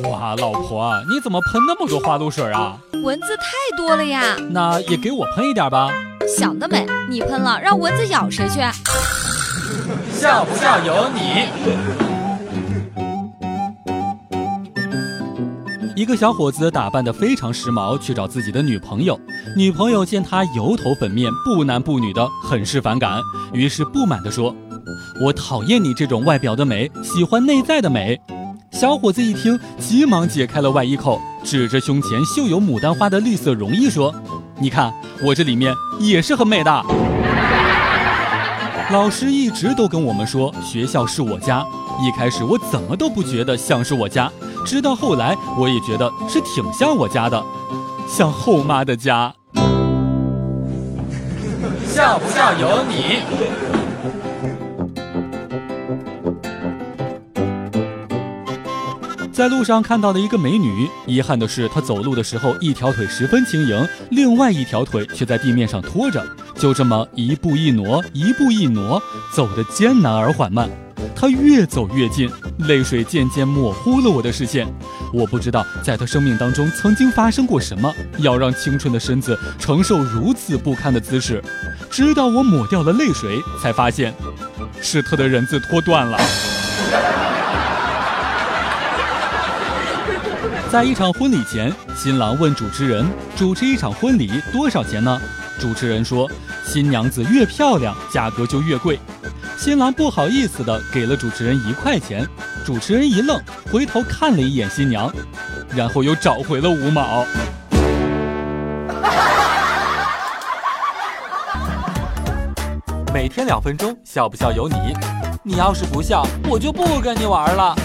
哇，老婆，你怎么喷那么多花露水啊？蚊子太多了呀。那也给我喷一点吧。想得美！你喷了，让蚊子咬谁去？笑不笑由你。一个小伙子打扮得非常时髦，去找自己的女朋友。女朋友见他油头粉面、不男不女的，很是反感，于是不满地说：“我讨厌你这种外表的美，喜欢内在的美。”小伙子一听，急忙解开了外衣扣，指着胸前绣有牡丹花的绿色绒衣说：“你看，我这里面也是很美的。”老师一直都跟我们说，学校是我家。一开始我怎么都不觉得像是我家，直到后来，我也觉得是挺像我家的，像后妈的家。笑不笑由你。在路上看到了一个美女，遗憾的是，她走路的时候一条腿十分轻盈，另外一条腿却在地面上拖着，就这么一步一挪，一步一挪，走得艰难而缓慢。她越走越近，泪水渐渐模糊了我的视线。我不知道在她生命当中曾经发生过什么，要让青春的身子承受如此不堪的姿势。直到我抹掉了泪水，才发现，是她的人字拖断了。在一场婚礼前，新郎问主持人：“主持一场婚礼多少钱呢？”主持人说：“新娘子越漂亮，价格就越贵。”新郎不好意思的给了主持人一块钱。主持人一愣，回头看了一眼新娘，然后又找回了五毛。每天两分钟，笑不笑由你。你要是不笑，我就不跟你玩了。